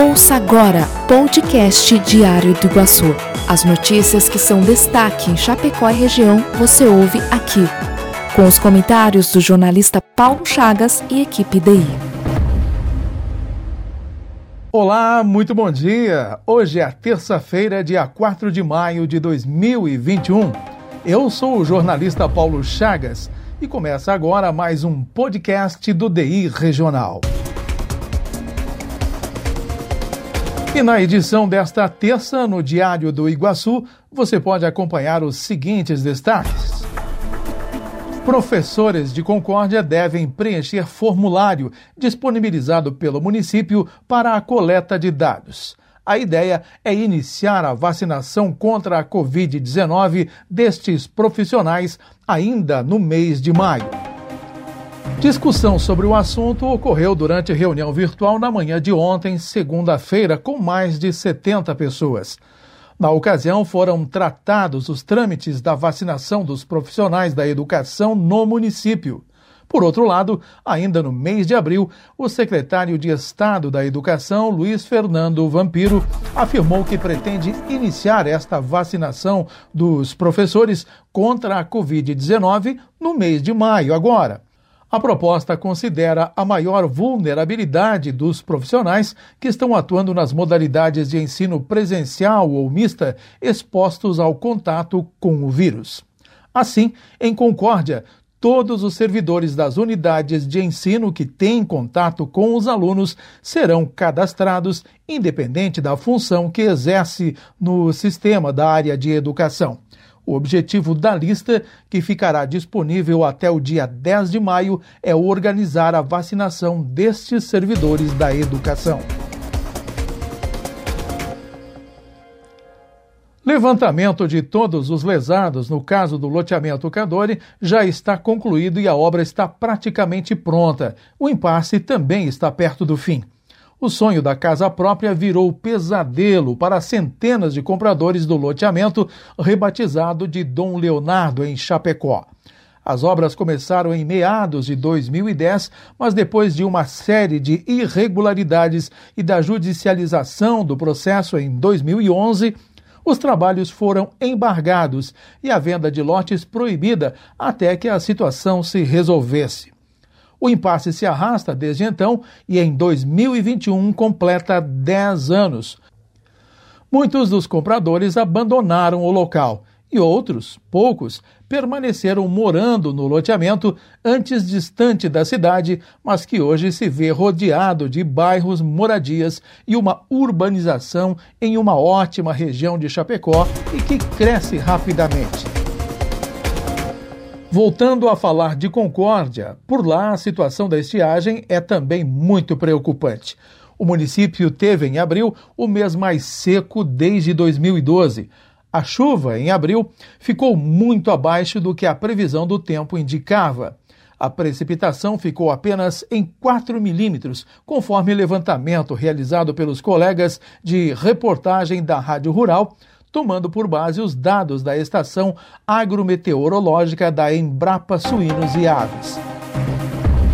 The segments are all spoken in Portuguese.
Ouça agora podcast Diário do Iguaçu. As notícias que são destaque em Chapecó e região você ouve aqui. Com os comentários do jornalista Paulo Chagas e equipe DI. Olá, muito bom dia! Hoje é terça-feira, dia 4 de maio de 2021. Eu sou o jornalista Paulo Chagas e começa agora mais um podcast do DI Regional. E na edição desta terça, no Diário do Iguaçu, você pode acompanhar os seguintes destaques. Professores de Concórdia devem preencher formulário disponibilizado pelo município para a coleta de dados. A ideia é iniciar a vacinação contra a Covid-19 destes profissionais ainda no mês de maio. Discussão sobre o assunto ocorreu durante reunião virtual na manhã de ontem, segunda-feira, com mais de 70 pessoas. Na ocasião, foram tratados os trâmites da vacinação dos profissionais da educação no município. Por outro lado, ainda no mês de abril, o secretário de Estado da Educação, Luiz Fernando Vampiro, afirmou que pretende iniciar esta vacinação dos professores contra a Covid-19 no mês de maio, agora. A proposta considera a maior vulnerabilidade dos profissionais que estão atuando nas modalidades de ensino presencial ou mista expostos ao contato com o vírus. Assim, em Concórdia, todos os servidores das unidades de ensino que têm contato com os alunos serão cadastrados, independente da função que exerce no sistema da área de educação. O objetivo da lista, que ficará disponível até o dia 10 de maio, é organizar a vacinação destes servidores da educação. Levantamento de todos os lesados no caso do loteamento Cadore já está concluído e a obra está praticamente pronta. O impasse também está perto do fim. O sonho da casa própria virou pesadelo para centenas de compradores do loteamento rebatizado de Dom Leonardo, em Chapecó. As obras começaram em meados de 2010, mas depois de uma série de irregularidades e da judicialização do processo em 2011, os trabalhos foram embargados e a venda de lotes proibida até que a situação se resolvesse. O impasse se arrasta desde então e em 2021 completa 10 anos. Muitos dos compradores abandonaram o local e outros, poucos, permaneceram morando no loteamento antes distante da cidade, mas que hoje se vê rodeado de bairros, moradias e uma urbanização em uma ótima região de Chapecó e que cresce rapidamente. Voltando a falar de Concórdia, por lá a situação da estiagem é também muito preocupante. O município teve em abril o mês mais seco desde 2012. A chuva, em abril, ficou muito abaixo do que a previsão do tempo indicava. A precipitação ficou apenas em 4 milímetros, conforme levantamento realizado pelos colegas de reportagem da Rádio Rural tomando por base os dados da estação agrometeorológica da Embrapa Suínos e Aves.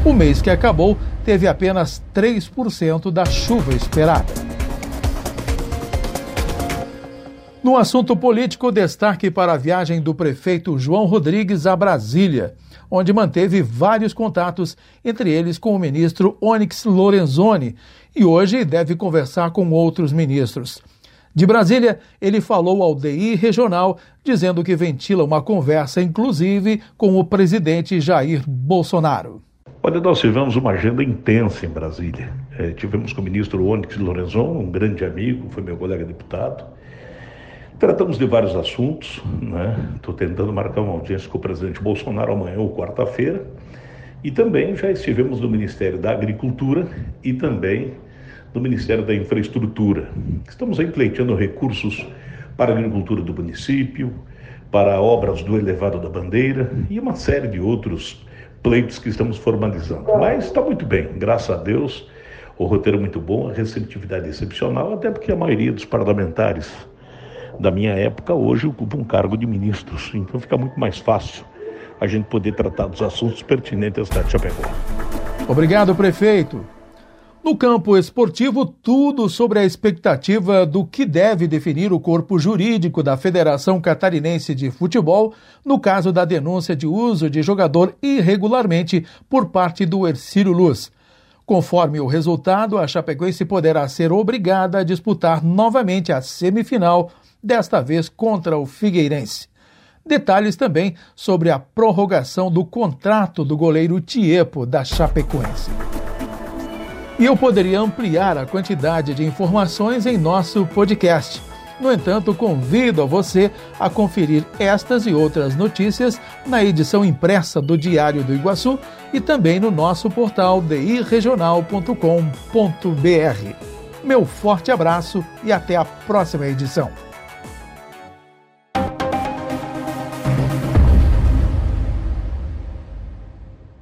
O mês que acabou teve apenas 3% da chuva esperada. No assunto político, destaque para a viagem do prefeito João Rodrigues a Brasília, onde manteve vários contatos, entre eles com o ministro Onyx Lorenzoni, e hoje deve conversar com outros ministros. De Brasília, ele falou ao DI Regional, dizendo que ventila uma conversa, inclusive, com o presidente Jair Bolsonaro. Olha, nós tivemos uma agenda intensa em Brasília. É, tivemos com o ministro Onyx Lorenzon, um grande amigo, foi meu colega deputado. Tratamos de vários assuntos, Estou né? tentando marcar uma audiência com o presidente Bolsonaro amanhã ou quarta-feira. E também já estivemos no Ministério da Agricultura e também do Ministério da Infraestrutura. Estamos pleiteando recursos para a agricultura do município, para obras do Elevado da Bandeira e uma série de outros pleitos que estamos formalizando. Mas está muito bem, graças a Deus. O roteiro é muito bom, a receptividade é excepcional, até porque a maioria dos parlamentares da minha época hoje ocupa um cargo de ministros. Então fica muito mais fácil a gente poder tratar dos assuntos pertinentes à cidade de Chapecó. Obrigado, prefeito. No campo esportivo, tudo sobre a expectativa do que deve definir o corpo jurídico da Federação Catarinense de Futebol no caso da denúncia de uso de jogador irregularmente por parte do Ercílio Luz. Conforme o resultado, a Chapecoense poderá ser obrigada a disputar novamente a semifinal, desta vez contra o Figueirense. Detalhes também sobre a prorrogação do contrato do goleiro Tiepo da Chapecoense. E eu poderia ampliar a quantidade de informações em nosso podcast. No entanto, convido a você a conferir estas e outras notícias na edição impressa do Diário do Iguaçu e também no nosso portal diregional.com.br. Meu forte abraço e até a próxima edição.